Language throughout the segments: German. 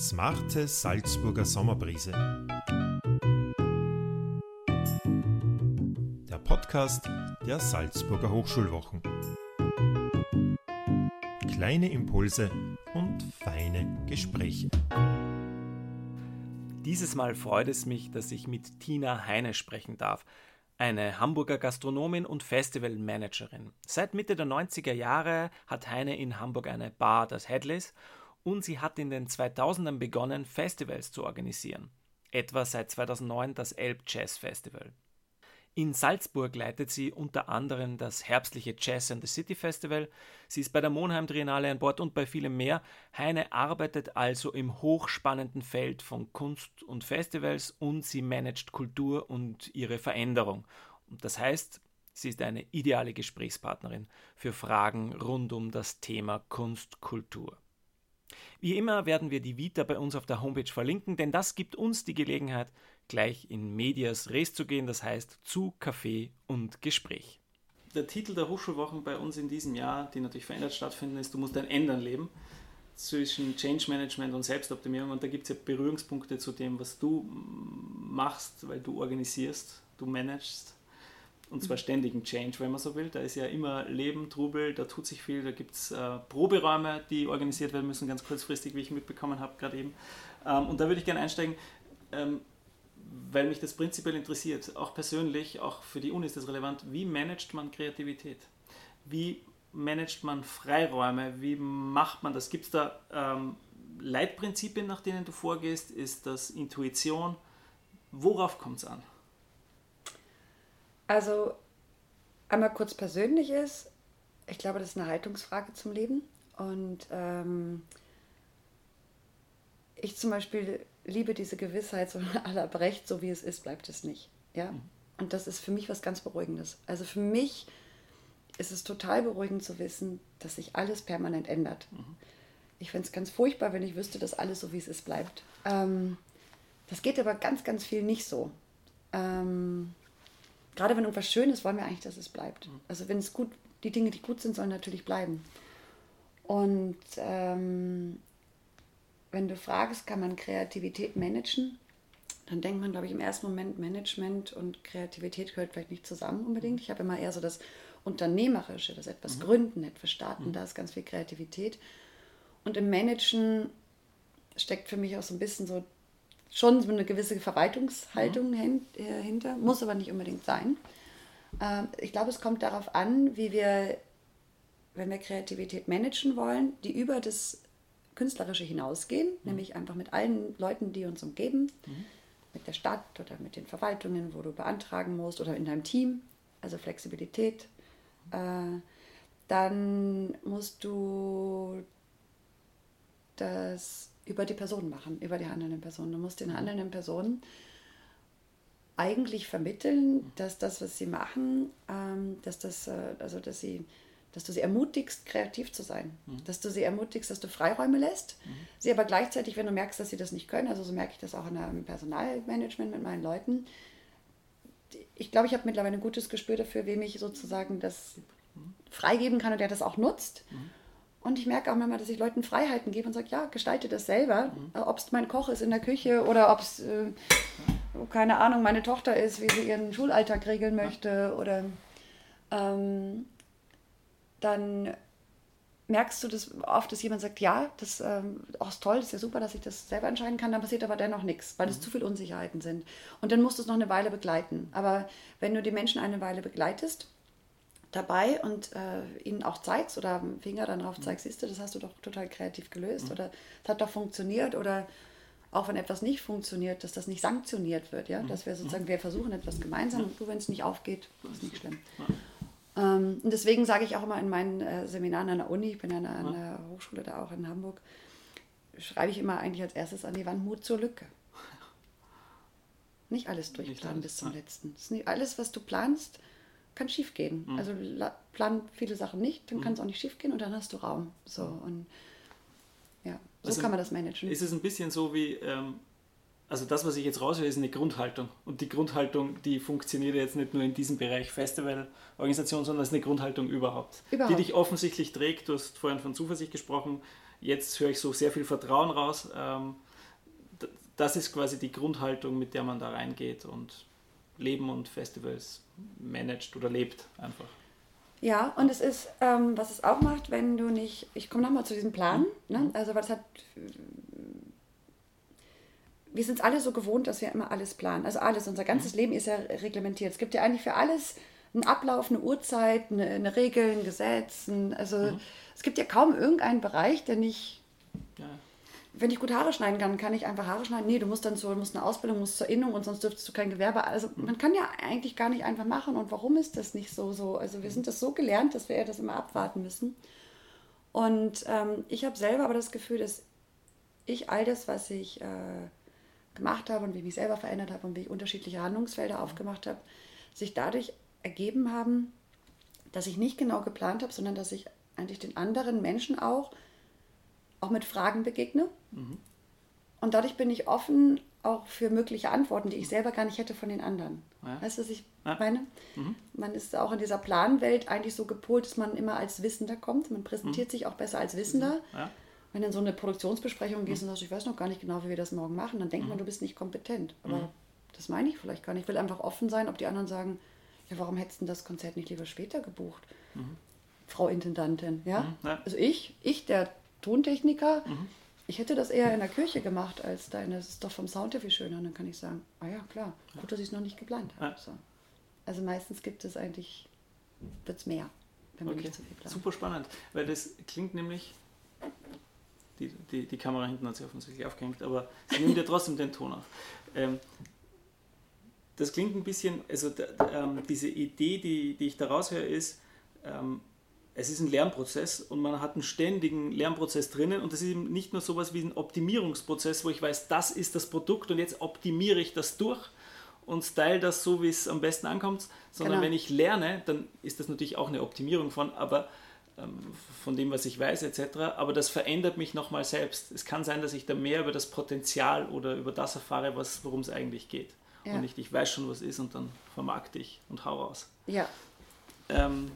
Smarte Salzburger Sommerbrise. Der Podcast der Salzburger Hochschulwochen. Kleine Impulse und feine Gespräche. Dieses Mal freut es mich, dass ich mit Tina Heine sprechen darf eine Hamburger Gastronomin und Festivalmanagerin. Seit Mitte der 90er Jahre hat Heine in Hamburg eine Bar, das Headleys, und sie hat in den 2000ern begonnen, Festivals zu organisieren. Etwa seit 2009 das Elb Jazz Festival. In Salzburg leitet sie unter anderem das herbstliche Jazz and the City Festival. Sie ist bei der Monheim Triennale an Bord und bei vielem mehr. Heine arbeitet also im hochspannenden Feld von Kunst und Festivals und sie managt Kultur und ihre Veränderung. Und das heißt, sie ist eine ideale Gesprächspartnerin für Fragen rund um das Thema Kunst, Kultur. Wie immer werden wir die Vita bei uns auf der Homepage verlinken, denn das gibt uns die Gelegenheit, gleich in Medias Res zu gehen, das heißt zu Kaffee und Gespräch. Der Titel der Hochschulwochen bei uns in diesem Jahr, die natürlich verändert stattfinden, ist Du musst dein Ändern leben zwischen Change Management und Selbstoptimierung und da gibt es ja Berührungspunkte zu dem, was du machst, weil du organisierst, du managst und zwar ständigen Change, wenn man so will. Da ist ja immer Leben, Trubel, da tut sich viel, da gibt es äh, Proberäume, die organisiert werden müssen, ganz kurzfristig, wie ich mitbekommen habe, gerade eben. Ähm, und da würde ich gerne einsteigen, ähm, weil mich das prinzipiell interessiert, auch persönlich, auch für die Uni ist das relevant, wie managt man Kreativität? Wie managt man Freiräume? Wie macht man das? Gibt es da ähm, Leitprinzipien, nach denen du vorgehst? Ist das Intuition? Worauf kommt es an? Also einmal kurz persönlich ist, ich glaube, das ist eine Haltungsfrage zum Leben. Und ähm, ich zum Beispiel liebe diese Gewissheit, so aller Brecht, so wie es ist, bleibt es nicht. Ja? Mhm. Und das ist für mich was ganz Beruhigendes. Also für mich ist es total beruhigend zu wissen, dass sich alles permanent ändert. Mhm. Ich fände es ganz furchtbar, wenn ich wüsste, dass alles so wie es ist bleibt. Ähm, das geht aber ganz, ganz viel nicht so. Ähm, gerade wenn irgendwas schön ist, wollen wir eigentlich, dass es bleibt. Also wenn es gut, die Dinge, die gut sind, sollen natürlich bleiben. Und ähm, wenn du fragst, kann man Kreativität managen, dann denkt man, glaube ich, im ersten Moment, Management und Kreativität gehört vielleicht nicht zusammen unbedingt. Ich habe immer eher so das Unternehmerische, das etwas mhm. gründen, etwas starten, mhm. da ist ganz viel Kreativität. Und im Managen steckt für mich auch so ein bisschen so schon so eine gewisse Verwaltungshaltung mhm. hinter, muss aber nicht unbedingt sein. Ähm, ich glaube, es kommt darauf an, wie wir, wenn wir Kreativität managen wollen, die über das Künstlerische hinausgehen, mhm. nämlich einfach mit allen Leuten, die uns umgeben, mhm. mit der Stadt oder mit den Verwaltungen, wo du beantragen musst oder in deinem Team, also Flexibilität. Äh, dann musst du das über die Person machen, über die handelnden Personen. Du musst den handelnden Personen eigentlich vermitteln, dass das, was sie machen, ähm, dass das, äh, also dass sie, dass du sie ermutigst, kreativ zu sein, mhm. dass du sie ermutigst, dass du Freiräume lässt, mhm. sie aber gleichzeitig, wenn du merkst, dass sie das nicht können, also so merke ich das auch in einem Personalmanagement mit meinen Leuten. Ich glaube, ich habe mittlerweile ein gutes Gespür dafür, wem ich sozusagen das mhm. freigeben kann und der das auch nutzt. Mhm. Und ich merke auch manchmal, dass ich Leuten Freiheiten gebe und sage, ja, gestalte das selber. Mhm. Äh, ob es mein Koch ist in der Küche oder ob es, äh, keine Ahnung, meine Tochter ist, wie sie ihren Schulalltag regeln möchte. Oder ähm, dann merkst du das oft, dass jemand sagt, ja, das ähm, oh, ist toll, das ist ja super, dass ich das selber entscheiden kann, dann passiert aber dennoch nichts, weil es mhm. zu viele Unsicherheiten sind. Und dann musst du es noch eine Weile begleiten. Aber wenn du die Menschen eine Weile begleitest, dabei und äh, ihnen auch zeigst oder Finger dann drauf zeigst, siehst du, das hast du doch total kreativ gelöst mhm. oder es hat doch funktioniert oder auch wenn etwas nicht funktioniert, dass das nicht sanktioniert wird, ja, mhm. dass wir sozusagen, wir versuchen etwas gemeinsam und du, wenn es nicht aufgeht, ist nicht schlimm. Ähm, und deswegen sage ich auch immer in meinen äh, Seminaren an der Uni, ich bin ja an der Hochschule da auch in Hamburg, schreibe ich immer eigentlich als erstes an die Wand Mut zur Lücke. Nicht alles durchplanen bis zum letzten. Alles, was du planst, kann schief gehen. Mhm. Also plan viele Sachen nicht, dann mhm. kann es auch nicht schief gehen und dann hast du Raum. So mhm. und ja, so also kann man das managen. Ist es ein bisschen so wie, ähm, also das, was ich jetzt raushöre, ist eine Grundhaltung. Und die Grundhaltung, die funktioniert jetzt nicht nur in diesem Bereich Festivalorganisation, sondern ist eine Grundhaltung überhaupt, überhaupt. Die dich offensichtlich trägt. Du hast vorhin von Zuversicht gesprochen. Jetzt höre ich so sehr viel Vertrauen raus. Ähm, das ist quasi die Grundhaltung, mit der man da reingeht und Leben und Festivals managt oder lebt einfach. Ja, und es ist, ähm, was es auch macht, wenn du nicht, ich komme nochmal zu diesem Plan, mhm. ne? also weil es hat wir sind es alle so gewohnt, dass wir immer alles planen. Also alles, unser ganzes mhm. Leben ist ja reglementiert. Es gibt ja eigentlich für alles einen Ablauf, eine Uhrzeit, eine, eine Regel, ein Gesetz. Ein, also mhm. es gibt ja kaum irgendeinen Bereich, der nicht. Ja. Wenn ich gut Haare schneiden kann, kann ich einfach Haare schneiden. Nee, du musst dann so, musst eine Ausbildung, musst zur Innung und sonst dürftest du kein Gewerbe. Also mhm. man kann ja eigentlich gar nicht einfach machen. Und warum ist das nicht so? so? Also wir sind das so gelernt, dass wir ja das immer abwarten müssen. Und ähm, ich habe selber aber das Gefühl, dass ich all das, was ich äh, gemacht habe und wie ich mich selber verändert habe und wie ich unterschiedliche Handlungsfelder aufgemacht habe, sich dadurch ergeben haben, dass ich nicht genau geplant habe, sondern dass ich eigentlich den anderen Menschen auch, auch mit Fragen begegne. Mhm. Und dadurch bin ich offen auch für mögliche Antworten, die ich selber gar nicht hätte von den anderen. Ja. Weißt du, was ich ja. meine? Mhm. Man ist auch in dieser Planwelt eigentlich so gepolt, dass man immer als Wissender kommt. Man präsentiert mhm. sich auch besser als Wissender. Ja wenn du in so eine Produktionsbesprechung gehst mhm. und sagst, ich weiß noch gar nicht genau, wie wir das morgen machen, dann denkt mhm. man, du bist nicht kompetent. Aber mhm. das meine ich vielleicht gar nicht. Ich will einfach offen sein, ob die anderen sagen, ja, warum hättest du das Konzert nicht lieber später gebucht? Mhm. Frau Intendantin, ja? Mhm? Also ich, ich, der Tontechniker, mhm. Ich hätte das eher in der Kirche gemacht als deine. Das ist doch vom Sound her viel schöner. Und dann kann ich sagen, ah ja, klar, gut, dass ich es noch nicht geplant habe. Ja. So. Also meistens gibt es eigentlich, wird es mehr, wenn man okay. nicht zu viel plant. Super spannend, weil das klingt nämlich die, die, die Kamera hinten hat sich offensichtlich aufgehängt, aber sie nimmt ja trotzdem den Ton auf. Ähm, das klingt ein bisschen, also ähm, diese Idee, die, die ich da raushöre, ist, ähm, es ist ein Lernprozess und man hat einen ständigen Lernprozess drinnen und das ist eben nicht nur sowas wie ein Optimierungsprozess, wo ich weiß, das ist das Produkt und jetzt optimiere ich das durch und style das so, wie es am besten ankommt, sondern genau. wenn ich lerne, dann ist das natürlich auch eine Optimierung von, aber ähm, von dem, was ich weiß, etc. Aber das verändert mich nochmal selbst. Es kann sein, dass ich da mehr über das Potenzial oder über das erfahre, worum es eigentlich geht. Ja. Und nicht, ich weiß schon, was ist und dann vermarkte ich und hau raus. Ja. Ähm,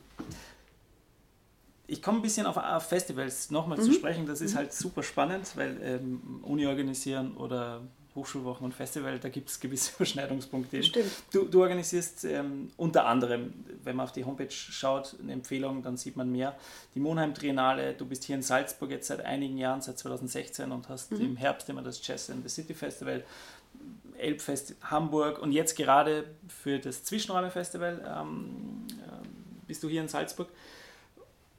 ich komme ein bisschen auf, auf Festivals nochmal mhm. zu sprechen. Das ist mhm. halt super spannend, weil ähm, Uni organisieren oder Hochschulwochen und Festival, da gibt es gewisse Überschneidungspunkte. Stimmt. Du, du organisierst ähm, unter anderem, wenn man auf die Homepage schaut, eine Empfehlung, dann sieht man mehr. Die Monheim Triennale, du bist hier in Salzburg jetzt seit einigen Jahren, seit 2016 und hast mhm. im Herbst immer das Jazz in the City Festival, Elbfest Hamburg und jetzt gerade für das Zwischenräume Festival ähm, äh, bist du hier in Salzburg.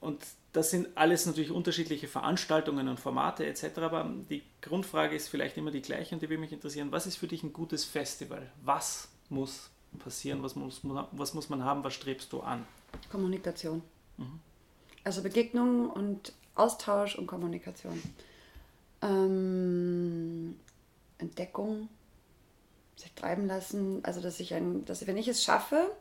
Und das sind alles natürlich unterschiedliche Veranstaltungen und Formate etc. Aber die Grundfrage ist vielleicht immer die gleiche und die würde mich interessieren. Was ist für dich ein gutes Festival? Was muss passieren? Was muss, was muss man haben? Was strebst du an? Kommunikation. Mhm. Also Begegnung und Austausch und Kommunikation. Ähm, Entdeckung, sich treiben lassen. Also dass ich ein, dass wenn ich es schaffe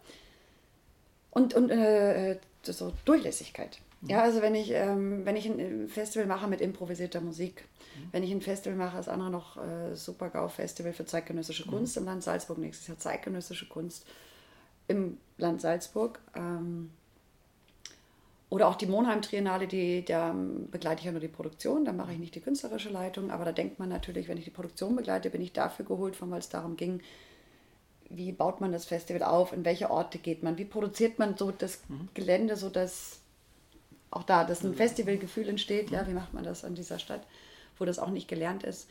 und, und äh, so Durchlässigkeit. Ja, also wenn ich, ähm, wenn ich ein Festival mache mit improvisierter Musik, mhm. wenn ich ein Festival mache, das andere noch äh, Super GAU Festival für zeitgenössische mhm. Kunst mhm. im Land Salzburg, nächstes Jahr zeitgenössische Kunst im Land Salzburg. Ähm, oder auch die Monheim Triennale, die, da begleite ich ja nur die Produktion, da mache ich nicht die künstlerische Leitung, aber da denkt man natürlich, wenn ich die Produktion begleite, bin ich dafür geholt, von weil es darum ging, wie baut man das Festival auf, in welche Orte geht man, wie produziert man so das mhm. Gelände, so dass auch da, dass ein Festivalgefühl entsteht. Ja, wie macht man das an dieser Stadt, wo das auch nicht gelernt ist?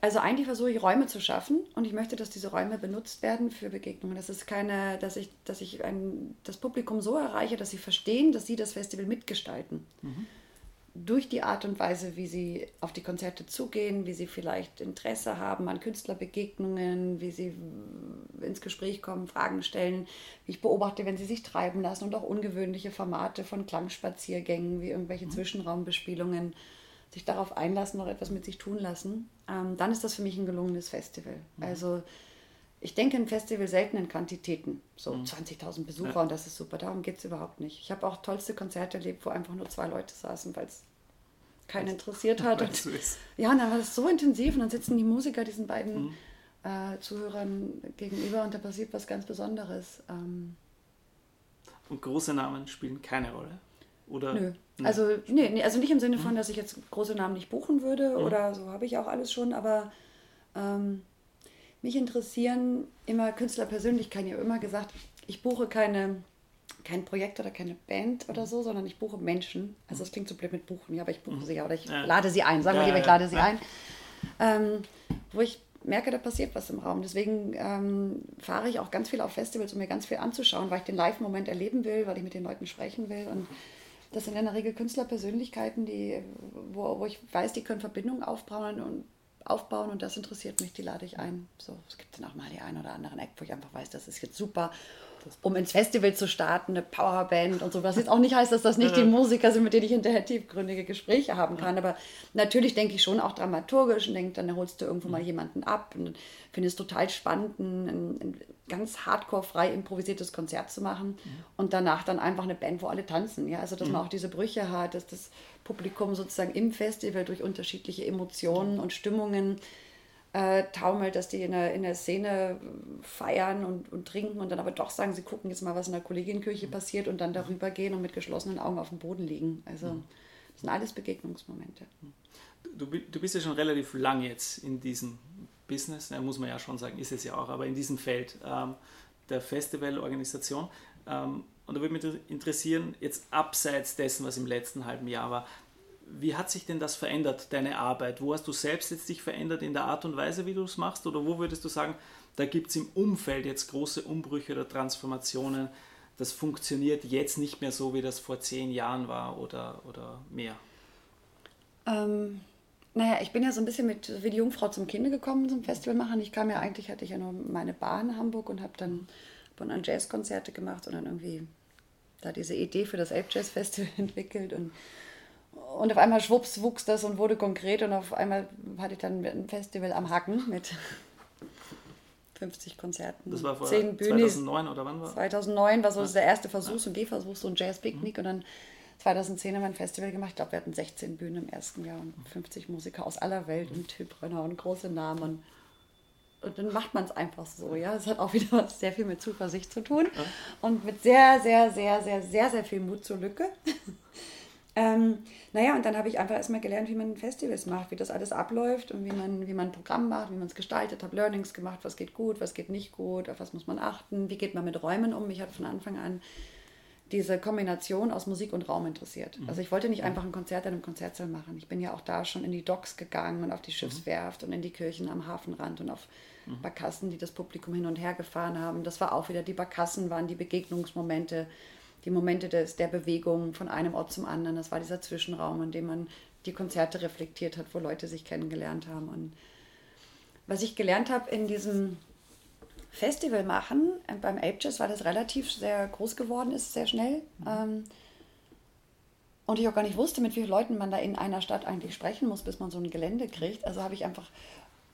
Also eigentlich versuche ich Räume zu schaffen und ich möchte, dass diese Räume benutzt werden für Begegnungen. Das ist keine, dass ich, dass ich ein, das Publikum so erreiche, dass sie verstehen, dass sie das Festival mitgestalten. Mhm durch die Art und Weise, wie sie auf die Konzerte zugehen, wie sie vielleicht Interesse haben an Künstlerbegegnungen, wie sie ins Gespräch kommen, Fragen stellen, wie ich beobachte, wenn sie sich treiben lassen und auch ungewöhnliche Formate von Klangspaziergängen, wie irgendwelche mhm. Zwischenraumbespielungen, sich darauf einlassen, noch etwas mit sich tun lassen, ähm, dann ist das für mich ein gelungenes Festival. Mhm. Also ich denke ein Festival selten in Quantitäten, so mhm. 20.000 Besucher ja. und das ist super, darum geht es überhaupt nicht. Ich habe auch tollste Konzerte erlebt, wo einfach nur zwei Leute saßen, weil es keinen interessiert hat. Und, ja, und dann war das so intensiv und dann sitzen die Musiker, diesen beiden mhm. äh, Zuhörern gegenüber und da passiert was ganz Besonderes. Ähm, und große Namen spielen keine Rolle? Oder? Nö. Nö. Also, nee, nee, also nicht im Sinne von, mhm. dass ich jetzt große Namen nicht buchen würde mhm. oder so habe ich auch alles schon, aber ähm, mich interessieren immer Künstlerpersönlichkeiten. Ich habe immer gesagt, ich buche keine, kein Projekt oder keine Band oder so, sondern ich buche Menschen. Also das klingt so blöd mit buchen, ja, aber ich buche mhm. sie oder ich ja. lade sie ein. Sagen wir ja, lieber, ich lade sie ja. ein. Ähm, wo ich merke, da passiert was im Raum. Deswegen ähm, fahre ich auch ganz viel auf Festivals, um mir ganz viel anzuschauen, weil ich den Live-Moment erleben will, weil ich mit den Leuten sprechen will. Und das sind in der Regel Künstlerpersönlichkeiten, die, wo, wo ich weiß, die können Verbindungen aufbauen und aufbauen und das interessiert mich, die lade ich ein. So, es gibt dann auch mal die ein oder anderen Eck, wo ich einfach weiß, das ist jetzt super um ins Festival zu starten, eine Powerband und so, was jetzt auch nicht heißt, dass das nicht die Musiker sind, mit denen ich hinterher tiefgründige Gespräche haben kann. Aber natürlich denke ich schon auch dramaturgisch und denke, dann holst du irgendwo mal mhm. jemanden ab und finde es total spannend, ein, ein ganz hardcore frei improvisiertes Konzert zu machen mhm. und danach dann einfach eine Band, wo alle tanzen. Ja? Also dass man mhm. auch diese Brüche hat, dass das Publikum sozusagen im Festival durch unterschiedliche Emotionen und Stimmungen äh, taumelt, dass die in der, in der Szene feiern und, und trinken und dann aber doch sagen, sie gucken jetzt mal, was in der Kolleginnenkirche passiert und dann darüber gehen und mit geschlossenen Augen auf dem Boden liegen. Also das sind alles Begegnungsmomente. Du, du bist ja schon relativ lang jetzt in diesem Business, ja, muss man ja schon sagen, ist es ja auch, aber in diesem Feld ähm, der Festivalorganisation. Ähm, und da würde mich interessieren, jetzt abseits dessen, was im letzten halben Jahr war, wie hat sich denn das verändert, deine Arbeit? Wo hast du selbst jetzt dich verändert in der Art und Weise, wie du es machst? Oder wo würdest du sagen, da gibt es im Umfeld jetzt große Umbrüche oder Transformationen? Das funktioniert jetzt nicht mehr so, wie das vor zehn Jahren war oder, oder mehr? Ähm, naja, ich bin ja so ein bisschen mit wie die Jungfrau zum Kinde gekommen zum Festival machen. Ich kam ja eigentlich, hatte ich ja nur meine Bar in Hamburg und habe dann an Jazzkonzerte gemacht und dann irgendwie da diese Idee für das Ape Jazz Festival entwickelt und und auf einmal schwupps wuchs das und wurde konkret und auf einmal hatte ich dann ein Festival am Hacken mit 50 Konzerten. Das war vor 10 2009 oder wann war 2009 war so ja. der erste Versuch, so ein Gehversuch, so ein Jazz-Picknick mhm. und dann 2010 haben wir ein Festival gemacht. Ich glaube, wir hatten 16 Bühnen im ersten Jahr und 50 Musiker aus aller Welt und Typrenner und große Namen. Und, dann macht man es einfach so, ja. Es hat auch wieder sehr viel mit Zuversicht zu tun und mit sehr, sehr, sehr, sehr, sehr, sehr viel Mut zur Lücke. Ähm, naja, und dann habe ich einfach erstmal gelernt, wie man Festivals macht, wie das alles abläuft und wie man, wie man ein Programm macht, wie man es gestaltet, habe Learnings gemacht, was geht gut, was geht nicht gut, auf was muss man achten, wie geht man mit Räumen um. Ich hatte von Anfang an diese Kombination aus Musik und Raum interessiert. Mhm. Also ich wollte nicht mhm. einfach ein Konzert in einem Konzertsaal machen. Ich bin ja auch da schon in die Docks gegangen und auf die mhm. Schiffswerft und in die Kirchen am Hafenrand und auf Barkassen, die das Publikum hin und her gefahren haben. Das war auch wieder, die Barkassen waren die Begegnungsmomente die Momente des, der Bewegung von einem Ort zum anderen. Das war dieser Zwischenraum, in dem man die Konzerte reflektiert hat, wo Leute sich kennengelernt haben. Und was ich gelernt habe in diesem Festival machen, äh, beim Ape Jazz, weil das relativ sehr groß geworden ist, sehr schnell. Mhm. Ähm, und ich auch gar nicht wusste, mit wie vielen Leuten man da in einer Stadt eigentlich sprechen muss, bis man so ein Gelände kriegt. Also habe ich einfach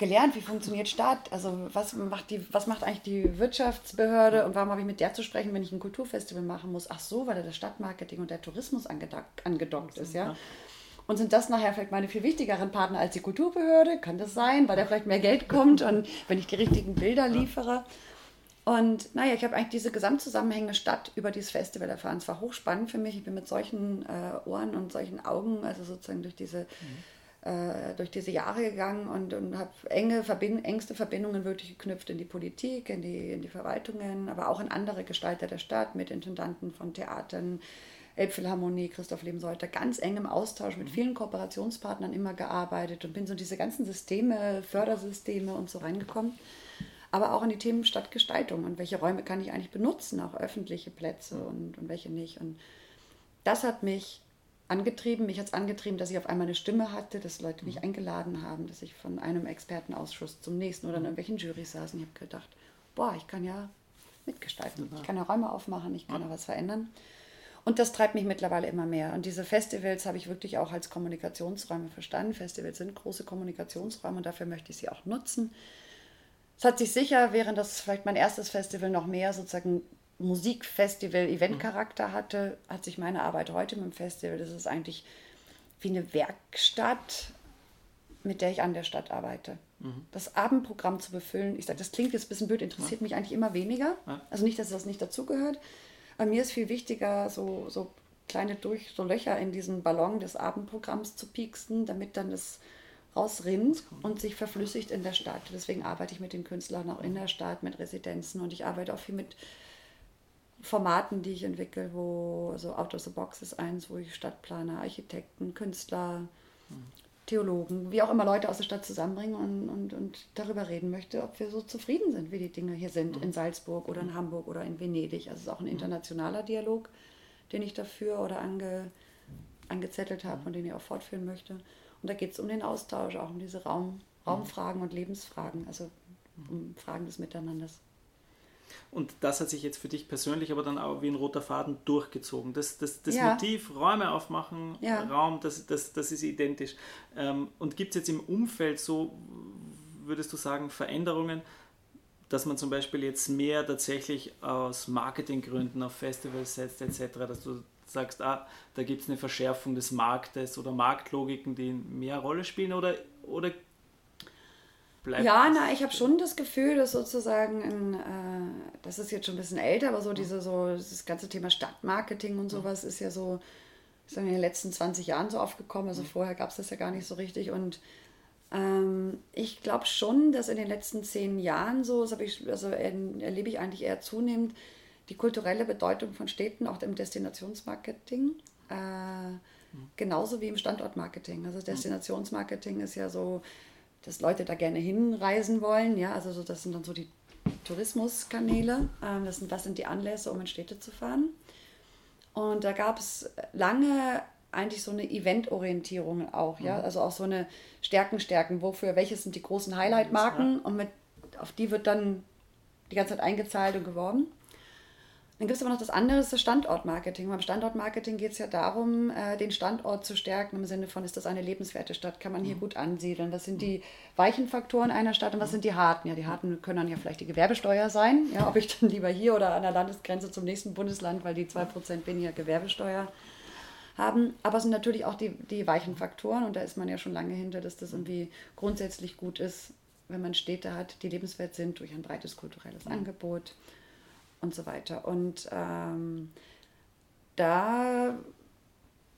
gelernt, wie funktioniert Stadt, also was macht, die, was macht eigentlich die Wirtschaftsbehörde und warum habe ich mit der zu sprechen, wenn ich ein Kulturfestival machen muss? Ach so, weil da das Stadtmarketing und der Tourismus angedockt ist, ja. Und sind das nachher vielleicht meine viel wichtigeren Partner als die Kulturbehörde? Kann das sein, weil da vielleicht mehr Geld kommt und wenn ich die richtigen Bilder liefere? Und naja, ich habe eigentlich diese gesamtzusammenhängende Stadt über dieses Festival erfahren. Es war hochspannend für mich. Ich bin mit solchen äh, Ohren und solchen Augen, also sozusagen durch diese mhm äh, durch diese Jahre gegangen und, und habe enge Verbind engste Verbindungen wirklich geknüpft in die Politik, in die, in die Verwaltungen, aber auch in andere Gestalter der Stadt, mit Intendanten von Theatern, Elbphilharmonie, Christoph Lebensolter, ganz eng im Austausch mit mhm. vielen Kooperationspartnern immer gearbeitet und bin so in diese ganzen Systeme, Fördersysteme und so reingekommen. Aber auch in die Themen Stadtgestaltung und welche Räume kann ich eigentlich benutzen, auch öffentliche Plätze und, und welche nicht. Und das hat mich angetrieben. Mich hat es angetrieben, dass ich auf einmal eine Stimme hatte, dass Leute mich mhm. eingeladen haben, dass ich von einem Expertenausschuss zum nächsten oder in irgendwelchen Jurys saß. Und ich habe gedacht, boah, ich kann ja mitgestalten. Ich kann ja Räume aufmachen, ich kann ja was verändern. Und das treibt mich mittlerweile immer mehr. Und diese Festivals habe ich wirklich auch als Kommunikationsräume verstanden. Festivals sind große Kommunikationsräume und dafür möchte ich sie auch nutzen. Es hat sich sicher, während das vielleicht mein erstes Festival noch mehr sozusagen Musikfestival, Eventcharakter hatte, hat sich meine Arbeit heute mit dem Festival, das ist eigentlich wie eine Werkstatt mit der ich an der Stadt arbeite. Mhm. Das Abendprogramm zu befüllen, ich sage, das klingt jetzt ein bisschen blöd, interessiert mich eigentlich immer weniger. Ja. Also nicht, dass das nicht dazugehört. Aber mir ist viel wichtiger, so, so kleine durch, so Löcher in diesen Ballon des Abendprogramms zu pieksen, damit dann das rausrinnt und sich verflüssigt in der Stadt. Deswegen arbeite ich mit den Künstlern auch in der Stadt, mit Residenzen und ich arbeite auch viel mit Formaten, die ich entwickle, wo so Out of the Box ist eins, wo ich Stadtplaner, Architekten, Künstler, Theologen, wie auch immer Leute aus der Stadt zusammenbringen und, und, und darüber reden möchte, ob wir so zufrieden sind, wie die Dinge hier sind, in Salzburg oder in Hamburg oder in Venedig. Also es ist auch ein internationaler Dialog, den ich dafür oder ange, angezettelt habe und den ich auch fortführen möchte. Und da geht es um den Austausch, auch um diese Raum, Raumfragen und Lebensfragen, also um Fragen des Miteinanders. Und das hat sich jetzt für dich persönlich aber dann auch wie ein roter Faden durchgezogen. Das, das, das Ja. Motiv, Räume aufmachen, Ja. Raum, das, das, das ist identisch. Ähm, und gibt es jetzt im Umfeld so, würdest du sagen, Veränderungen, dass man zum Beispiel jetzt mehr tatsächlich aus Marketinggründen auf Festivals setzt etc., dass du sagst, ah, da gibt es eine Verschärfung des Marktes oder Marktlogiken, die mehr Rolle spielen oder, oder bleibt Ja, na, ich habe schon das Gefühl, dass sozusagen, in, äh, das ist jetzt schon ein bisschen älter, aber so diese so das ganze Thema Stadtmarketing und sowas ist ja so, ist in den letzten 20 Jahren so aufgekommen. Also vorher gab es das ja gar nicht so richtig. Und ähm, ich glaube schon, dass in den letzten zehn Jahren so, das ich, also er, erlebe ich eigentlich eher zunehmend, die kulturelle Bedeutung von Städten, auch im Destinationsmarketing, äh, genauso wie im Standortmarketing. Also Destinationsmarketing ist ja so, dass Leute da gerne hinreisen wollen, ja, also so, das sind dann so die Tourismuskanäle, ähm, das sind, was sind die Anlässe, um in Städte zu fahren. Und da gab es lange eigentlich so eine Eventorientierung auch, ja, also auch so eine Stärken, Stärken, wofür, welches sind die großen Highlight-Marken und mit, auf die wird dann die ganze Zeit eingezahlt und geworben. Dann gibt es aber noch das andere, das ist das Standortmarketing. Beim Standortmarketing geht es ja darum, äh, den Standort zu stärken im Sinne von, ist das eine lebenswerte Stadt, kann man hier gut ansiedeln? Was sind die weichen Faktoren einer Stadt und was sind die harten? Ja, die harten können dann ja vielleicht die Gewerbesteuer sein, ja, ob ich dann lieber hier oder an der Landesgrenze zum nächsten Bundesland, weil die 2% weniger Gewerbesteuer haben. Aber es sind natürlich auch die, die weichen Faktoren und da ist man ja schon lange hinter, dass das irgendwie grundsätzlich gut ist, wenn man Städte hat, die lebenswert sind durch ein breites kulturelles Angebot und so weiter. Und ähm, da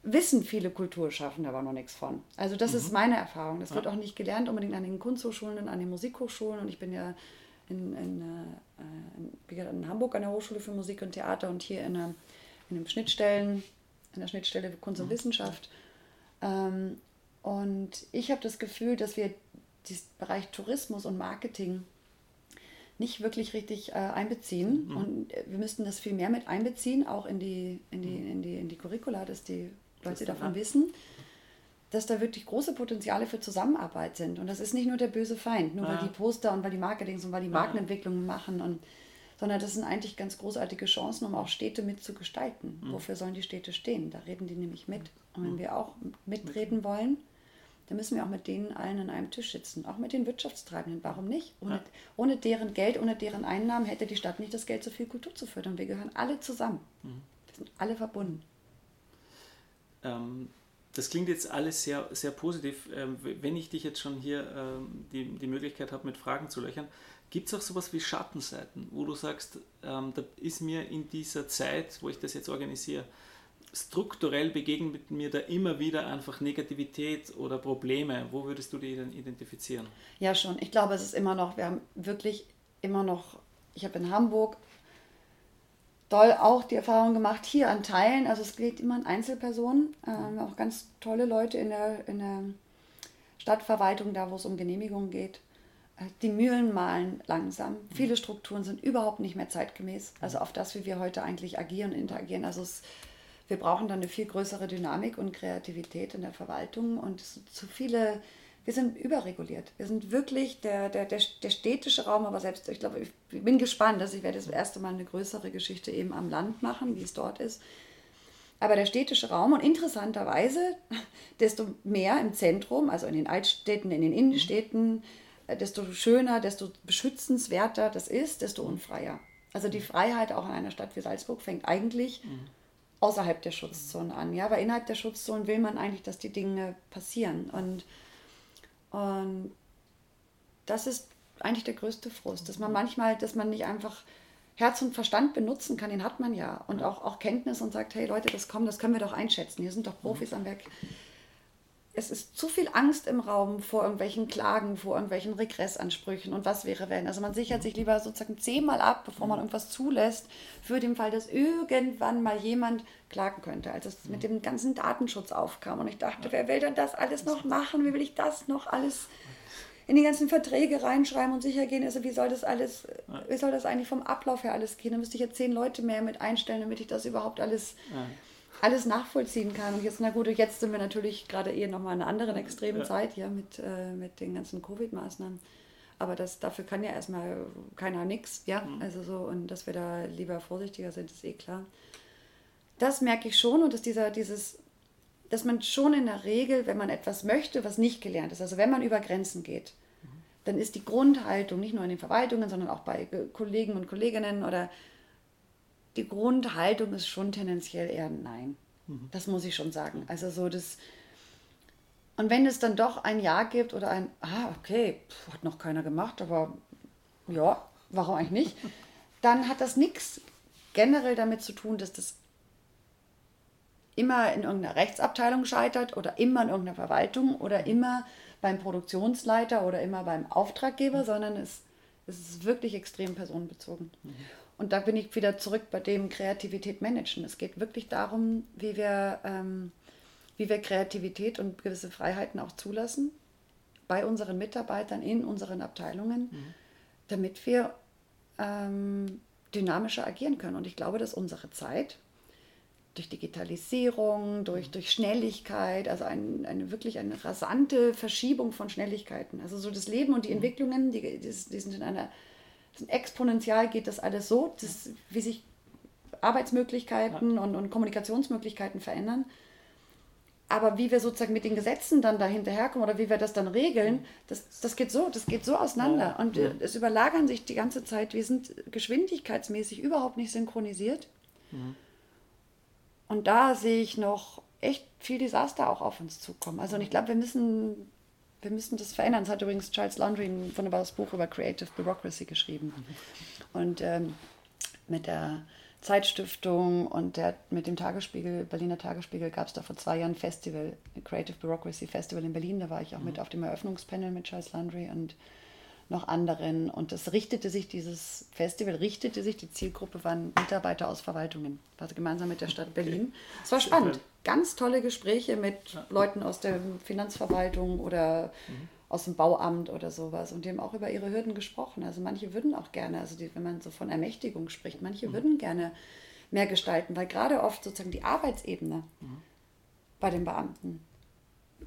wissen viele Kulturschaffende aber noch nichts von. Also das ist meine Erfahrung. Das wird auch nicht gelernt unbedingt an den Kunsthochschulen und an den Musikhochschulen. Und ich bin ja in, in, äh, in, in Hamburg an der Hochschule für Musik und Theater und hier in, einer, in einem Schnittstellen, in der Schnittstelle für Kunst und Wissenschaft. Ähm, und ich habe das Gefühl, dass wir diesen Bereich Tourismus und Marketing nicht wirklich richtig äh, einbeziehen. Und äh, wir müssten das viel mehr mit einbeziehen, auch in die, in die, in die, in die Curricula, dass die Leute Das- davon ja. wissen, dass da wirklich große Potenziale für Zusammenarbeit sind. Und das ist nicht nur der böse Feind, nur weil Ja. die Poster und weil die Marketings und weil die Markenentwicklungen machen und sondern das sind eigentlich ganz großartige Chancen, um auch Städte mitzugestalten. Wofür sollen die Städte stehen? Da reden die nämlich mit. Und wenn wir auch mitreden wollen, dann müssen wir auch mit denen allen an einem Tisch sitzen. Auch mit den Wirtschaftstreibenden. Warum nicht? Ohne, Ja. ohne deren Geld, ohne deren Einnahmen hätte die Stadt nicht das Geld, so viel Kultur zu fördern. Wir gehören alle zusammen. Wir sind alle verbunden. Ähm, das klingt jetzt alles sehr, sehr positiv. Ähm, wenn ich dich jetzt schon hier ähm, die, die Möglichkeit habe, mit Fragen zu löchern, gibt es auch sowas wie Schattenseiten, wo du sagst, ähm, da ist mir in dieser Zeit, wo ich das jetzt organisiere, strukturell begegnet mir da immer wieder einfach Negativität oder Probleme. Wo würdest du die denn identifizieren? Ja, schon. Ich glaube, es ist immer noch, wir haben wirklich immer noch, ich habe in Hamburg doll auch die Erfahrung gemacht, hier an Teilen, also es geht immer an Einzelpersonen, ähm, auch ganz tolle Leute in der, in der Stadtverwaltung, da wo es um Genehmigungen geht. Äh, Die Mühlen malen langsam. Viele Strukturen sind überhaupt nicht mehr zeitgemäß. Also auf das, wie wir heute eigentlich agieren und interagieren. Also es, wir brauchen dann eine viel größere Dynamik und Kreativität in der Verwaltung und es sind zu viele, wir sind überreguliert. Wir sind wirklich der, der, der, der städtische Raum, aber selbst, ich glaube, ich bin gespannt, dass ich werde das erste Mal eine größere Geschichte eben am Land machen, wie es dort ist. Aber der städtische Raum und interessanterweise, desto mehr im Zentrum, also in den Altstädten, in den Innenstädten, äh, desto schöner, desto beschützenswerter das ist, desto unfreier. Also die Freiheit auch in einer Stadt wie Salzburg fängt eigentlich außerhalb der Schutzzone an. Ja, weil innerhalb der Schutzzone will man eigentlich, dass die Dinge passieren. Und Und das ist eigentlich der größte Frust, dass man manchmal, dass man nicht einfach Herz und Verstand benutzen kann, den hat man ja. Und auch, auch Kenntnis und sagt, hey Leute, das kommt, das können wir doch einschätzen. Hier sind doch Profis am Werk. Es ist zu viel Angst im Raum vor irgendwelchen Klagen, vor irgendwelchen Regressansprüchen und was wäre, wenn. Also man sichert sich lieber sozusagen zehnmal ab, bevor man irgendwas zulässt, für den Fall, dass irgendwann mal jemand klagen könnte. Als es mit dem ganzen Datenschutz aufkam und ich dachte, wer will denn das alles noch machen? Wie will ich das noch alles in die ganzen Verträge reinschreiben und sicher gehen. Also wie soll das alles, wie soll das eigentlich vom Ablauf her alles gehen? Da müsste ich jetzt zehn Leute mehr mit einstellen, damit ich das überhaupt alles, ja. Alles nachvollziehen kann. Und jetzt, na gut, jetzt sind wir natürlich gerade eh nochmal in einer anderen extremen ja. Zeit ja, mit, äh, mit den ganzen Covid-Maßnahmen. Aber das, dafür kann ja erstmal keiner nichts, ja. Mhm. Also so, und dass wir da lieber vorsichtiger sind, ist eh klar. Das merke ich schon und dass dieser, dieses dass man schon in der Regel, wenn man etwas möchte, was nicht gelernt ist, also wenn man über Grenzen geht, dann ist die Grundhaltung nicht nur in den Verwaltungen, sondern auch bei Kollegen und Kolleginnen oder die Grundhaltung ist schon tendenziell eher Nein. Mhm. Das muss ich schon sagen. Also so das. Und wenn es dann doch ein Ja gibt oder ein, ah, okay, pf, hat noch keiner gemacht, aber ja, warum eigentlich nicht, dann hat das nichts generell damit zu tun, dass das immer in irgendeiner Rechtsabteilung scheitert oder immer in irgendeiner Verwaltung oder immer beim Produktionsleiter oder immer beim Auftraggeber, mhm. sondern es, es ist wirklich extrem personenbezogen. Mhm. Und da bin ich wieder zurück bei dem Kreativität managen. Es geht wirklich darum, wie wir, ähm, wie wir Kreativität und gewisse Freiheiten auch zulassen bei unseren Mitarbeitern in unseren Abteilungen, mhm. damit wir ähm, dynamischer agieren können. Und ich glaube, dass unsere Zeit, durch Digitalisierung, durch, durch Schnelligkeit, also ein, eine wirklich eine rasante Verschiebung von Schnelligkeiten. Also so das Leben und die mhm. Entwicklungen, die, die, die sind in einer, exponentiell geht das alles so, das, wie sich Arbeitsmöglichkeiten und, und Kommunikationsmöglichkeiten verändern. Aber wie wir sozusagen mit den Gesetzen dann da hinterherkommen oder wie wir das dann regeln, das, das geht so, das geht so auseinander. Und ja. es überlagern sich die ganze Zeit, wir sind geschwindigkeitsmäßig überhaupt nicht synchronisiert. Mhm. Und da sehe ich noch echt viel Desaster auch auf uns zukommen. Also ich glaube, wir müssen, wir müssen das verändern. Das hat übrigens Charles Landry ein wunderbares Buch über Creative Bureaucracy geschrieben. Und ähm, mit der Zeitstiftung und der, mit dem Tagesspiegel, Berliner Tagesspiegel, gab es da vor zwei Jahren ein Festival, Creative Bureaucracy Festival in Berlin. Da war ich auch mit mhm. auf dem Eröffnungspanel mit Charles Landry und noch anderen. Und es richtete sich, dieses Festival richtete sich, die Zielgruppe waren Mitarbeiter aus Verwaltungen, also gemeinsam mit der Stadt Berlin. Es war spannend. Ganz tolle Gespräche mit Leuten aus der Finanzverwaltung oder mhm. aus dem Bauamt oder sowas. Und die haben auch über ihre Hürden gesprochen. Also manche würden auch gerne, also die, wenn man so von Ermächtigung spricht, manche mhm. würden gerne mehr gestalten, weil gerade oft sozusagen die Arbeitsebene mhm. bei den Beamten,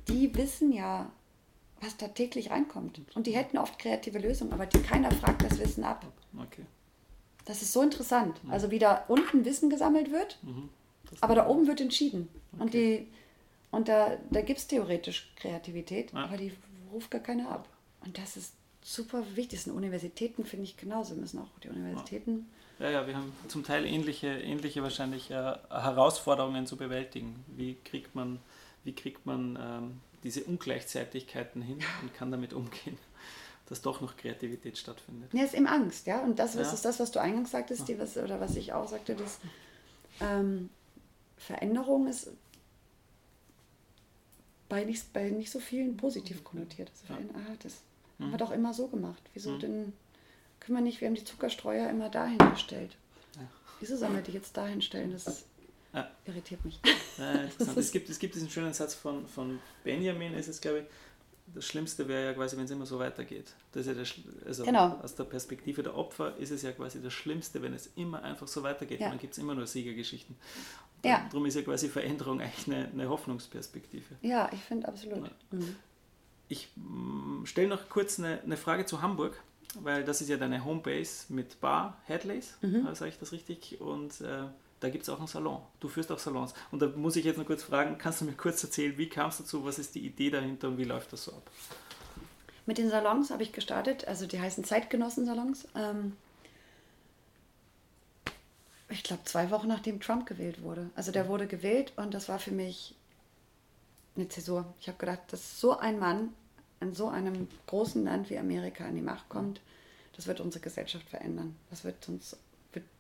die wissen ja, was da täglich reinkommt. Und die hätten oft kreative Lösungen, aber die, keiner fragt das Wissen ab. Okay. Das ist so interessant. Mhm. Also wie da unten Wissen gesammelt wird, mhm. aber da oben wird entschieden. Okay. Und, die, und da, da gibt es theoretisch Kreativität, ja. aber die ruft gar keiner ab. Und das ist super wichtig. Das sind Universitäten, finde ich genauso. Müssen auch die Universitäten. Ja, ja, wir haben zum Teil ähnliche, ähnliche wahrscheinlich äh, Herausforderungen zu bewältigen. Wie kriegt man, wie kriegt man ähm, diese Ungleichzeitigkeiten hin und kann damit umgehen, dass doch noch Kreativität stattfindet. Ja, ist eben Angst, ja. Und das, ja. ist das, was du eingangs sagtest, die, was, oder was ich auch sagte, dass ähm, Veränderung ist bei nicht, bei nicht so vielen positiv konnotiert. Also ja. ah, das mhm. haben wir doch immer so gemacht. Wieso mhm. denn können wir nicht, wir haben die Zuckerstreuer immer dahin gestellt. Ja. Wieso sollen wir die jetzt dahin stellen? Das ja. Irritiert mich. Interessant. es, gibt, es gibt diesen schönen Satz von, von Benjamin, ist es glaube ich, das Schlimmste wäre ja quasi, wenn es immer so weitergeht. Das ist ja der, also genau. Aus der Perspektive der Opfer ist es ja quasi das Schlimmste, wenn es immer einfach so weitergeht. Ja. Dann gibt es immer nur Siegergeschichten. Ja. Darum ist ja quasi Veränderung eigentlich eine, eine Hoffnungsperspektive. Ja, ich finde absolut. Mhm. Ich mm, stelle noch kurz eine, eine Frage zu Hamburg, weil das ist ja deine Homebase mit Bar, Headlays, mhm. sage ich das richtig? Und äh, da gibt es auch einen Salon. Du führst auch Salons. Und da muss ich jetzt noch kurz fragen, kannst du mir kurz erzählen, wie kam es dazu, was ist die Idee dahinter und wie läuft das so ab? Mit den Salons habe ich gestartet, also die heißen Zeitgenossen-Salons. Ähm, ich glaube, zwei Wochen nachdem Trump gewählt wurde. Also der wurde gewählt und das war für mich eine Zäsur. Ich habe gedacht, das ist so ein Mann, in so einem großen Land wie Amerika an die Macht kommt, das wird unsere Gesellschaft verändern. Das wird uns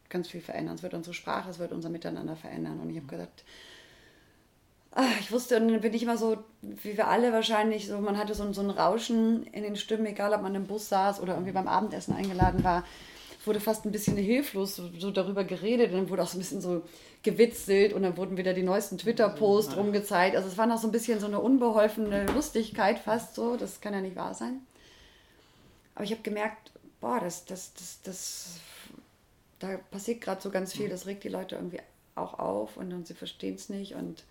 ganz viel verändern. Es wird unsere Sprache, es wird unser Miteinander verändern. Und ich habe gesagt, ach, ich wusste, und dann bin ich immer so, wie wir alle wahrscheinlich, so man hatte so, so ein Rauschen in den Stimmen, egal ob man im Bus saß oder irgendwie beim Abendessen eingeladen war wurde fast ein bisschen hilflos so, so, darüber geredet und dann wurde auch so ein bisschen so gewitzelt und dann wurden wieder die neuesten Twitter-Posts rumgezeigt. Also es war noch so ein bisschen so eine unbeholfene Lustigkeit fast so, das kann ja nicht wahr sein. Aber ich habe gemerkt, boah, das, das, das, das, da passiert gerade so ganz viel, das regt die Leute irgendwie auch auf und, und sie verstehen es nicht und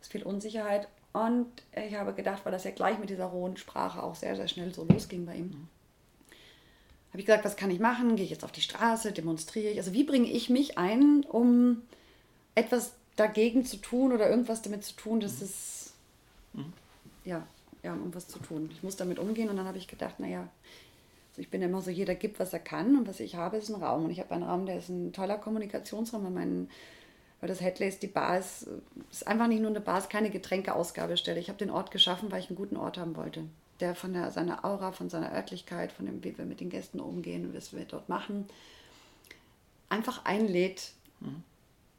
es ist viel Unsicherheit. Und ich habe gedacht, weil das ja gleich mit dieser rohen Sprache auch sehr, sehr schnell so losging bei ihm habe ich gesagt, was kann ich machen? Gehe ich jetzt auf die Straße, demonstriere ich? Also wie bringe ich mich ein, um etwas dagegen zu tun oder irgendwas damit zu tun, dass es, mhm. ja, ja, um was zu tun. Ich muss damit umgehen und dann habe ich gedacht, naja, ich bin immer so, jeder gibt, was er kann und was ich habe, ist ein Raum. Und ich habe einen Raum, der ist ein toller Kommunikationsraum, weil, mein, weil das Headlays, die Bar ist, ist einfach nicht nur eine Bar, ist keine Getränkeausgabestelle. Ich habe den Ort geschaffen, weil ich einen guten Ort haben wollte der von der, seiner Aura, von seiner Örtlichkeit, von dem, wie wir mit den Gästen umgehen und was wir dort machen, einfach einlädt, mhm.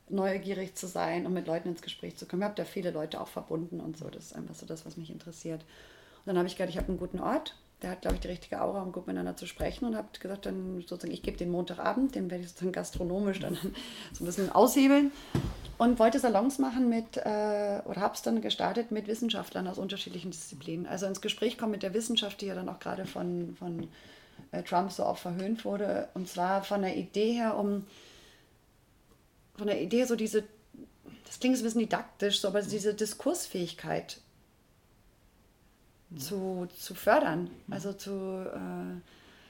neugierig zu sein und mit Leuten ins Gespräch zu kommen. Ich habe da viele Leute auch verbunden und so. Das ist einfach so das, was mich interessiert. Und dann habe ich gedacht, ich habe einen guten Ort. Der hat, glaube ich, die richtige Aura, um gut miteinander zu sprechen und habe gesagt, dann sozusagen, ich gebe den Montagabend, den werde ich sozusagen gastronomisch dann so ein bisschen aushebeln und wollte Salons machen mit, äh, oder habe es dann gestartet mit Wissenschaftlern aus unterschiedlichen Disziplinen. Also ins Gespräch kommen mit der Wissenschaft, die ja dann auch gerade von, von äh, Trump so oft verhöhnt wurde. Und zwar von der Idee her, um von der Idee so diese, das klingt ein bisschen didaktisch, so, aber diese Diskursfähigkeit. Zu, zu fördern. Also zu äh,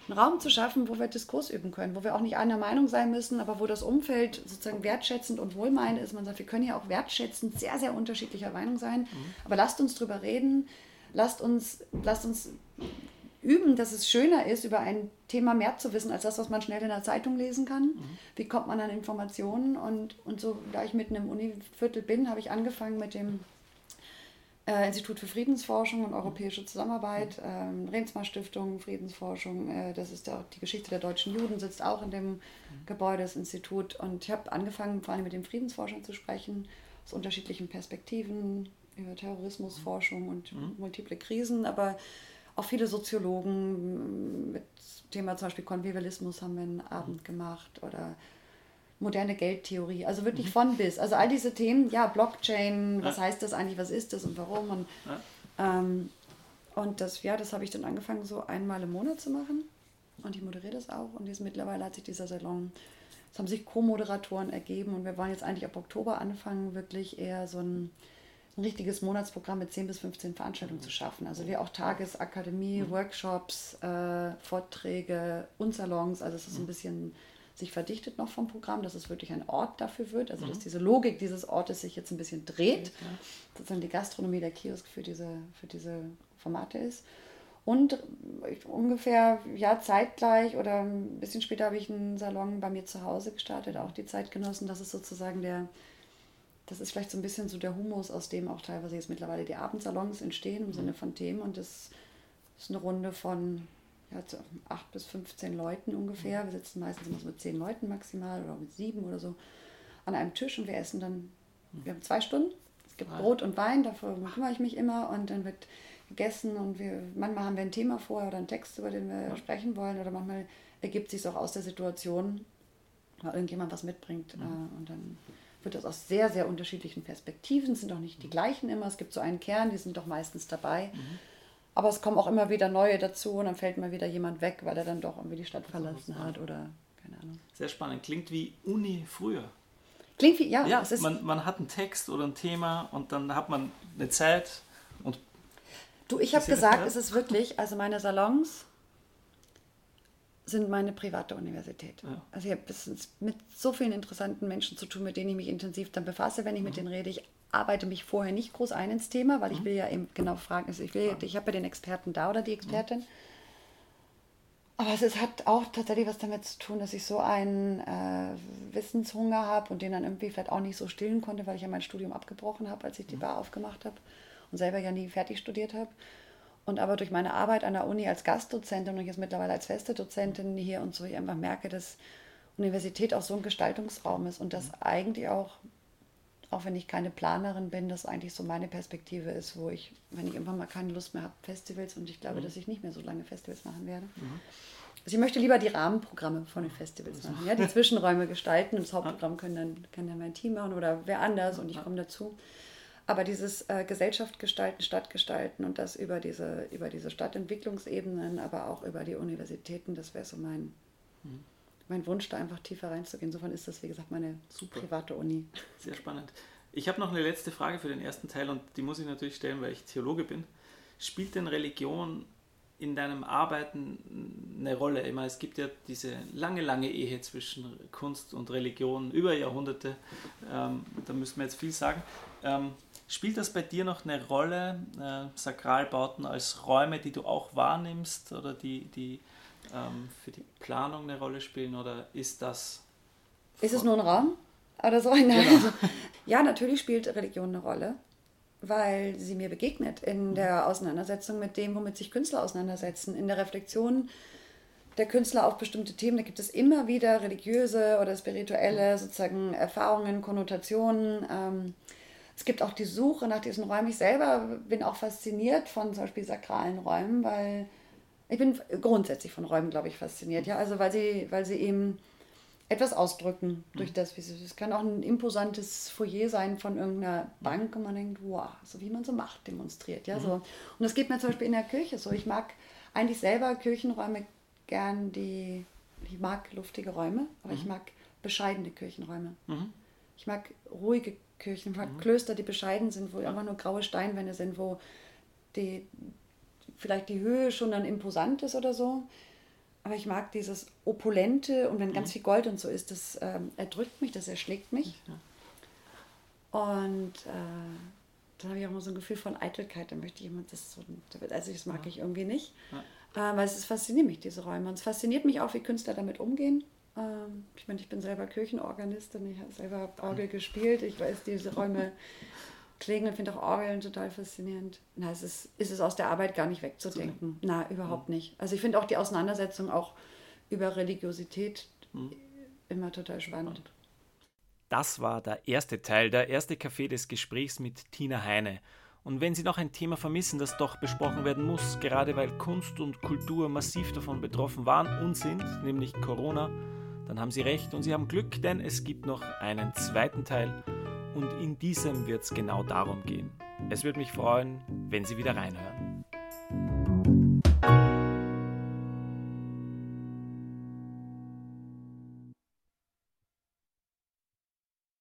einen Raum zu schaffen, wo wir Diskurs üben können, wo wir auch nicht einer Meinung sein müssen, aber wo das Umfeld sozusagen wertschätzend und wohlmeinend ist. Man sagt, wir können ja auch wertschätzend sehr, sehr unterschiedlicher Meinung sein, mhm. aber lasst uns drüber reden, lasst uns, lasst uns üben, dass es schöner ist, über ein Thema mehr zu wissen, als das, was man schnell in der Zeitung lesen kann. Mhm. Wie kommt man an Informationen? Und, und so, da ich mitten im Univiertel bin, habe ich angefangen mit dem äh, Institut für Friedensforschung und europäische Zusammenarbeit, ähm, Rensmar Stiftung, Friedensforschung, äh, das ist der, die Geschichte der deutschen Juden, sitzt auch in dem Gebäude, das Institut. Und ich habe angefangen, vor allem mit den Friedensforschern zu sprechen, aus unterschiedlichen Perspektiven, über Terrorismusforschung und mhm. multiple Krisen, aber auch viele Soziologen mit Thema zum Beispiel Konvivialismus haben wir einen Abend gemacht oder moderne Geldtheorie, also wirklich mhm. von bis. Also all diese Themen, ja, Blockchain, was ja. heißt das eigentlich, was ist das und warum und, ja. ähm, und das, ja, das habe ich dann angefangen, so einmal im Monat zu machen und ich moderiere das auch und jetzt mittlerweile hat sich dieser Salon, es haben sich Co-Moderatoren ergeben und wir wollen jetzt eigentlich ab Oktober anfangen, wirklich eher so ein, ein richtiges Monatsprogramm mit 10 bis 15 Veranstaltungen zu schaffen. Also wie auch Tagesakademie, mhm. Workshops, äh, Vorträge und Salons, also es ist ein bisschen sich verdichtet noch vom Programm, dass es wirklich ein Ort dafür wird, also mhm. dass diese Logik dieses Ortes sich jetzt ein bisschen dreht, ja. sozusagen die Gastronomie der Kiosk für diese, für diese Formate ist. Und ungefähr ja zeitgleich oder ein bisschen später habe ich einen Salon bei mir zu Hause gestartet, auch die Zeitgenossen. Das ist sozusagen der, das ist vielleicht so ein bisschen so der Humus, aus dem auch teilweise jetzt mittlerweile die Abendsalons entstehen im Sinne von Themen. Und das ist eine Runde von ja, zu acht bis 15 Leuten ungefähr. Wir sitzen meistens immer so mit zehn Leuten maximal oder mit sieben oder so an einem Tisch und wir essen dann, wir haben zwei Stunden. Es gibt Brot und Wein, dafür kümmere ich mich immer und dann wird gegessen und wir, manchmal haben wir ein Thema vorher oder einen Text, über den wir sprechen wollen oder manchmal ergibt sich es auch aus der Situation, weil irgendjemand was mitbringt ja. Äh, und dann wird das aus sehr, sehr unterschiedlichen Perspektiven, es sind auch nicht die gleichen immer, es gibt so einen Kern, die sind doch meistens dabei. Mhm. Aber es kommen auch immer wieder neue dazu und dann fällt mal wieder jemand weg, weil er dann doch irgendwie die Stadt verlassen hat oder keine Ahnung. Sehr spannend. Klingt wie Uni früher. Klingt wie, ja. ja es ist man, man hat einen Text oder ein Thema und dann hat man eine Zeit und. Du, ich habe gesagt, es ist wirklich, also meine Salons sind meine private Universität. Ja. Also ich habe mit so vielen interessanten Menschen zu tun, mit denen ich mich intensiv dann befasse, wenn ich mit mhm. denen rede. Ich arbeite mich vorher nicht groß ein ins Thema, weil ich mhm. will ja eben genau fragen, also ich, will, ich habe ja den Experten da oder die Expertin. Aber es ist, hat auch tatsächlich was damit zu tun, dass ich so einen äh, Wissenshunger habe und den dann irgendwie vielleicht auch nicht so stillen konnte, weil ich ja mein Studium abgebrochen habe, als ich die mhm. Bar aufgemacht habe und selber ja nie fertig studiert habe. Und aber durch meine Arbeit an der Uni als Gastdozentin und jetzt mittlerweile als feste Dozentin hier und so, ich einfach merke, dass Universität auch so ein Gestaltungsraum ist und das mhm. eigentlich auch, auch wenn ich keine Planerin bin, das eigentlich so meine Perspektive ist, wo ich, wenn ich irgendwann mal keine Lust mehr habe, Festivals und ich glaube, mhm. dass ich nicht mehr so lange Festivals machen werde. Mhm. Also ich möchte lieber die Rahmenprogramme von den Festivals machen, ja, die Zwischenräume gestalten. Und das Hauptprogramm können dann, kann dann mein Team machen oder wer anders und ich komme dazu. Aber dieses äh, Gesellschaft gestalten, Stadt gestalten und das über diese, über diese Stadtentwicklungsebenen, aber auch über die Universitäten, das wäre so mein, mhm. Mein Wunsch, da einfach tiefer reinzugehen. Insofern ist das, wie gesagt, meine Super. private Uni. Sehr spannend. Ich habe noch eine letzte Frage für den ersten Teil und die muss ich natürlich stellen, weil ich Theologe bin. Spielt denn Religion in deinem Arbeiten eine Rolle? Ich meine, es gibt ja diese lange, lange Ehe zwischen Kunst und Religion über Jahrhunderte. Ähm, da müssen wir jetzt viel sagen. Ähm, Spielt das bei dir noch eine Rolle, äh, Sakralbauten als Räume, die du auch wahrnimmst oder die, die ähm, für die Planung eine Rolle spielen oder ist das... Ist es nur ein Raum oder so? Nein. Genau. Also, ja, natürlich spielt Religion eine Rolle, weil sie mir begegnet in mhm. der Auseinandersetzung mit dem, womit sich Künstler auseinandersetzen, in der Reflexion der Künstler auf bestimmte Themen. Da gibt es immer wieder religiöse oder spirituelle mhm. sozusagen Erfahrungen, Konnotationen. Ähm, es gibt auch die Suche nach diesen Räumen. Ich selber bin auch fasziniert von zum Beispiel sakralen Räumen, weil ich bin grundsätzlich von Räumen, glaube ich, fasziniert. Ja, also weil sie, weil sie eben etwas ausdrücken durch mhm. das, wie sie. Es kann auch ein imposantes Foyer sein von irgendeiner Bank und man denkt, wow, so wie man so Macht demonstriert. Ja, mhm. so. Und das geht mir zum Beispiel in der Kirche so. Ich mag eigentlich selber Kirchenräume gern, die, ich mag luftige Räume, aber mhm. ich mag bescheidene Kirchenräume. Mhm. Ich mag ruhige Kirchen, mhm. Klöster, die bescheiden sind, wo ja. einfach nur graue Steinwände sind, wo die, vielleicht die Höhe schon dann imposant ist oder so. Aber ich mag dieses Opulente und wenn mhm. ganz viel Gold und so ist, das ähm, erdrückt mich, das erschlägt mich. Und äh, dann habe ich auch immer so ein Gefühl von Eitelkeit. Da möchte jemand das so, also das mag ja. ich irgendwie nicht. Ja. Äh, weil es fasziniert mich, diese Räume. Und es fasziniert mich auch, wie Künstler damit umgehen. Ähm, ich meine, ich bin selber Kirchenorganistin, ich habe selber Orgel gespielt, ich weiß, diese Räume klingen und finde auch Orgeln total faszinierend. Na, es ist, ist es aus der Arbeit gar nicht wegzudenken. Na, überhaupt mhm. nicht. Also ich finde auch die Auseinandersetzung auch über Religiosität mhm. immer total spannend. Das war der erste Teil, der erste Café des Gesprächs mit Tina Heine. Und wenn Sie noch ein Thema vermissen, das doch besprochen werden muss, gerade weil Kunst und Kultur massiv davon betroffen waren und sind, nämlich Corona, dann haben Sie recht und Sie haben Glück, denn es gibt noch einen zweiten Teil und in diesem wird es genau darum gehen. Es würde mich freuen, wenn Sie wieder reinhören.